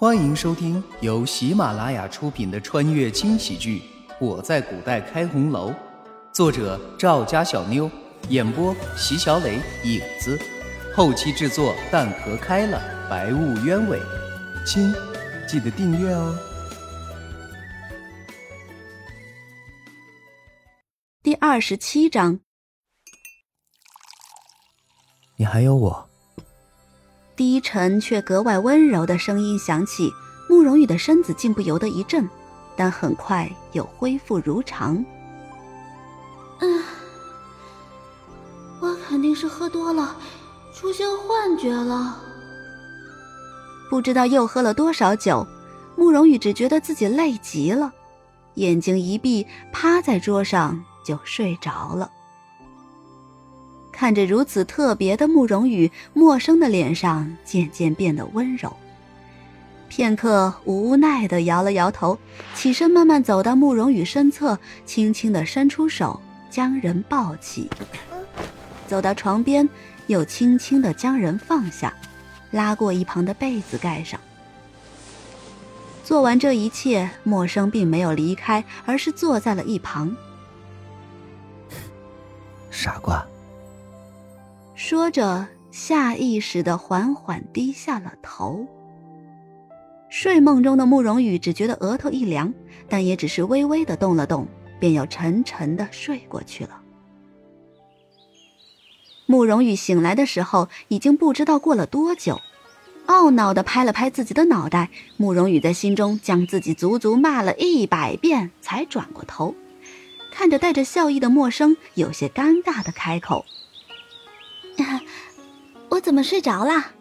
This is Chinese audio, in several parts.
欢迎收听由喜马拉雅出品的穿越轻喜剧《我在古代开红楼》，作者赵家小妞，演播席小磊、影子，后期制作蛋壳开了，白雾鸢尾。亲，记得订阅哦。第二十七章，你还有我。低沉却格外温柔的声音响起，慕容羽的身子竟不由得一震，但很快又恢复如常。嗯，我肯定是喝多了，出现幻觉了。不知道又喝了多少酒，慕容羽只觉得自己累极了，眼睛一闭，趴在桌上就睡着了。看着如此特别的慕容羽，陌生的脸上渐渐变得温柔。片刻，无奈的摇了摇头，起身慢慢走到慕容羽身侧，轻轻的伸出手将人抱起，走到床边，又轻轻的将人放下，拉过一旁的被子盖上。做完这一切，陌生并没有离开，而是坐在了一旁。傻瓜。说着，下意识的缓缓低下了头。睡梦中的慕容羽只觉得额头一凉，但也只是微微的动了动，便又沉沉的睡过去了。慕容羽醒来的时候，已经不知道过了多久，懊恼的拍了拍自己的脑袋。慕容羽在心中将自己足足骂了一百遍，才转过头，看着带着笑意的陌生，有些尴尬的开口。我怎么睡着了？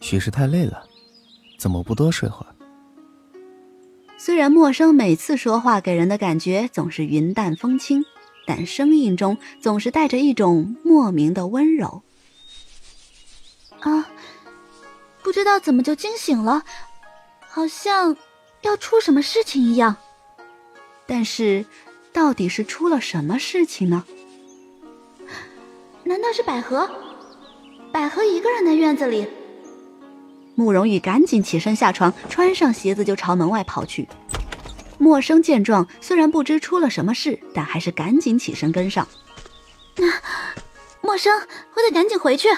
许是太累了，怎么不多睡会儿？虽然陌生每次说话给人的感觉总是云淡风轻，但声音中总是带着一种莫名的温柔。啊，不知道怎么就惊醒了，好像要出什么事情一样。但是，到底是出了什么事情呢？难道是百合？百合一个人在院子里。慕容羽赶紧起身下床，穿上鞋子就朝门外跑去。陌生见状，虽然不知出了什么事，但还是赶紧起身跟上。陌生，我得赶紧回去。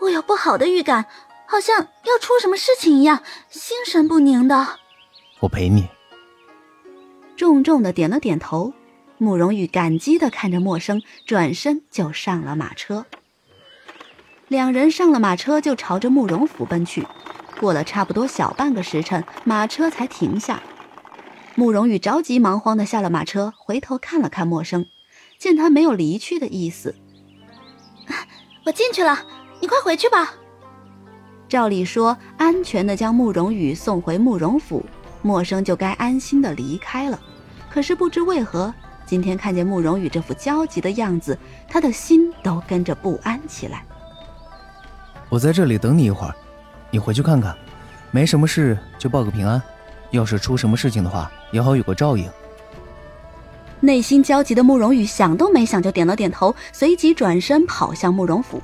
我有不好的预感，好像要出什么事情一样，心神不宁的。我陪你。重重的点了点头。慕容羽感激地看着陌生，转身就上了马车。两人上了马车，就朝着慕容府奔去。过了差不多小半个时辰，马车才停下。慕容羽着急忙慌地下了马车，回头看了看陌生，见他没有离去的意思，我进去了，你快回去吧。照理说，安全地将慕容羽送回慕容府，陌生就该安心地离开了。可是不知为何。今天看见慕容羽这副焦急的样子，他的心都跟着不安起来。我在这里等你一会儿，你回去看看，没什么事就报个平安。要是出什么事情的话，也好有个照应。内心焦急的慕容羽想都没想就点了点头，随即转身跑向慕容府，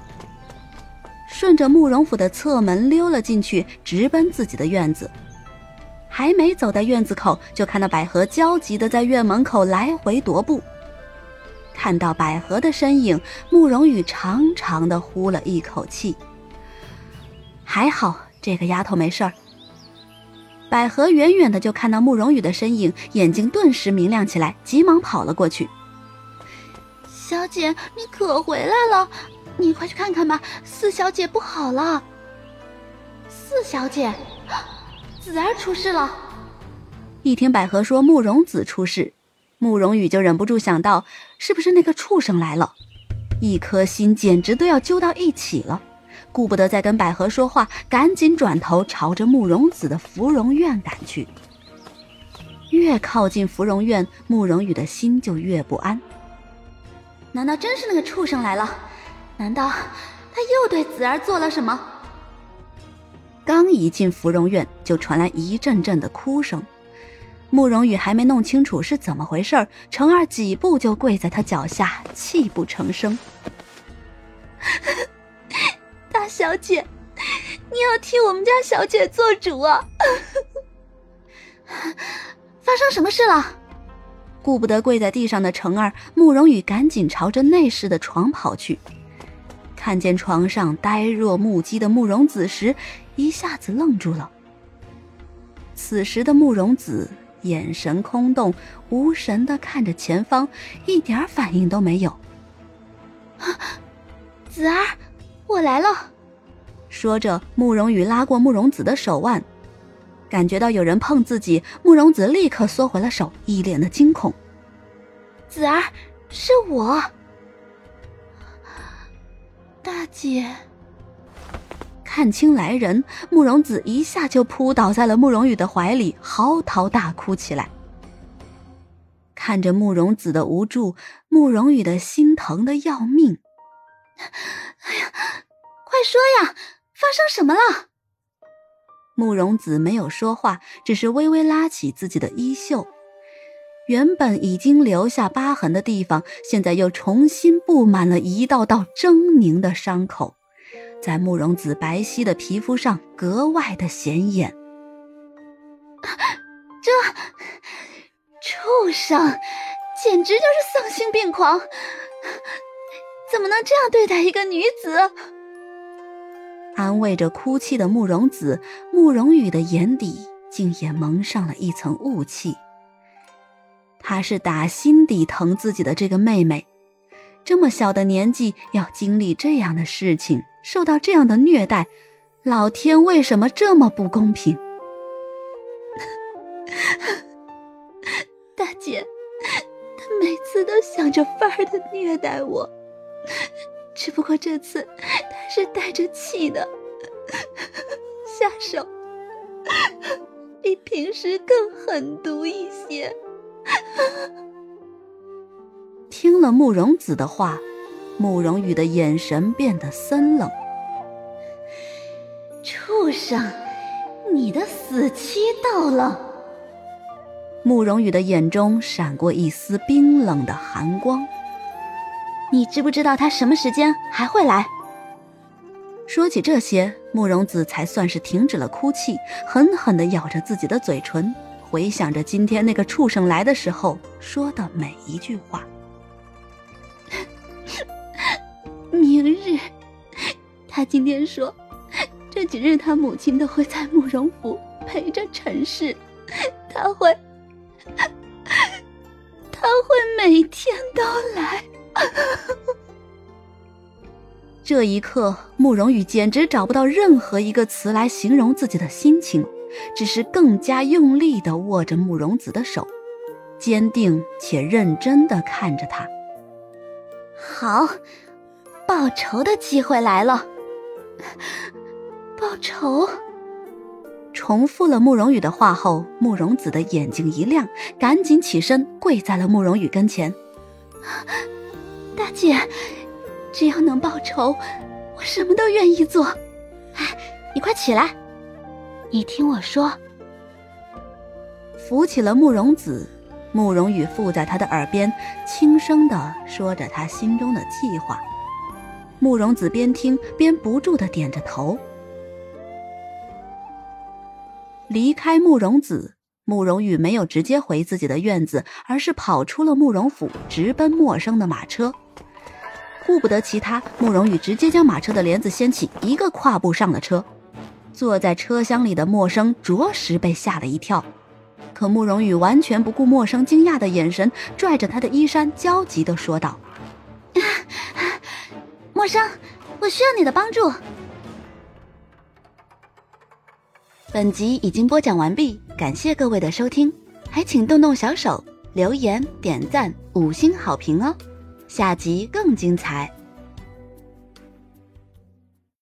顺着慕容府的侧门溜了进去，直奔自己的院子。还没走到院子口，就看到百合焦急的在院门口来回踱步。看到百合的身影，慕容羽长长的呼了一口气。还好这个丫头没事儿。百合远远的就看到慕容羽的身影，眼睛顿时明亮起来，急忙跑了过去。小姐，你可回来了，你快去看看吧，四小姐不好了。四小姐。子儿出事了。一听百合说慕容子出事，慕容羽就忍不住想到，是不是那个畜生来了？一颗心简直都要揪到一起了，顾不得再跟百合说话，赶紧转头朝着慕容子的芙蓉院赶去。越靠近芙蓉院，慕容羽的心就越不安。难道真是那个畜生来了？难道他又对子儿做了什么？刚一进芙蓉院，就传来一阵阵的哭声。慕容羽还没弄清楚是怎么回事，程儿几步就跪在他脚下，泣不成声：“ 大小姐，你要替我们家小姐做主啊！发生什么事了？顾不得跪在地上的程儿，慕容羽赶紧朝着内室的床跑去。看见床上呆若木鸡的慕容子时，一下子愣住了。此时的慕容子眼神空洞，无神的看着前方，一点反应都没有。啊子儿，我来了。说着，慕容羽拉过慕容子的手腕，感觉到有人碰自己，慕容子立刻缩回了手，一脸的惊恐。子儿，是我，大姐。看清来人，慕容子一下就扑倒在了慕容羽的怀里，嚎啕大哭起来。看着慕容子的无助，慕容羽的心疼的要命。哎呀，快说呀，发生什么了？慕容子没有说话，只是微微拉起自己的衣袖。原本已经留下疤痕的地方，现在又重新布满了一道道狰狞的伤口。在慕容子白皙的皮肤上格外的显眼。这畜生简直就是丧心病狂，怎么能这样对待一个女子？安慰着哭泣的慕容子，慕容羽的眼底竟也蒙上了一层雾气。他是打心底疼自己的这个妹妹，这么小的年纪要经历这样的事情。受到这样的虐待，老天为什么这么不公平？大姐，他每次都想着法儿的虐待我，只不过这次他是带着气的，下手比平时更狠毒一些。听了慕容子的话。慕容羽的眼神变得森冷。畜生，你的死期到了！慕容羽的眼中闪过一丝冰冷的寒光。你知不知道他什么时间还会来？说起这些，慕容子才算是停止了哭泣，狠狠地咬着自己的嘴唇，回想着今天那个畜生来的时候说的每一句话。明日，他今天说，这几日他母亲都会在慕容府陪着陈氏，他会，他会每天都来。这一刻，慕容羽简直找不到任何一个词来形容自己的心情，只是更加用力的握着慕容子的手，坚定且认真的看着他。好。报仇的机会来了！报仇！重复了慕容羽的话后，慕容子的眼睛一亮，赶紧起身跪在了慕容羽跟前。大姐，只要能报仇，我什么都愿意做。哎，你快起来！你听我说。扶起了慕容子，慕容羽附在他的耳边，轻声的说着他心中的计划。慕容子边听边不住的点着头。离开慕容子，慕容羽没有直接回自己的院子，而是跑出了慕容府，直奔陌生的马车。顾不得其他，慕容羽直接将马车的帘子掀起，一个跨步上了车。坐在车厢里的陌生着实被吓了一跳，可慕容羽完全不顾陌生惊讶的眼神，拽着他的衣衫，焦急的说道。陌生，我需要你的帮助。本集已经播讲完毕，感谢各位的收听，还请动动小手留言、点赞、五星好评哦！下集更精彩。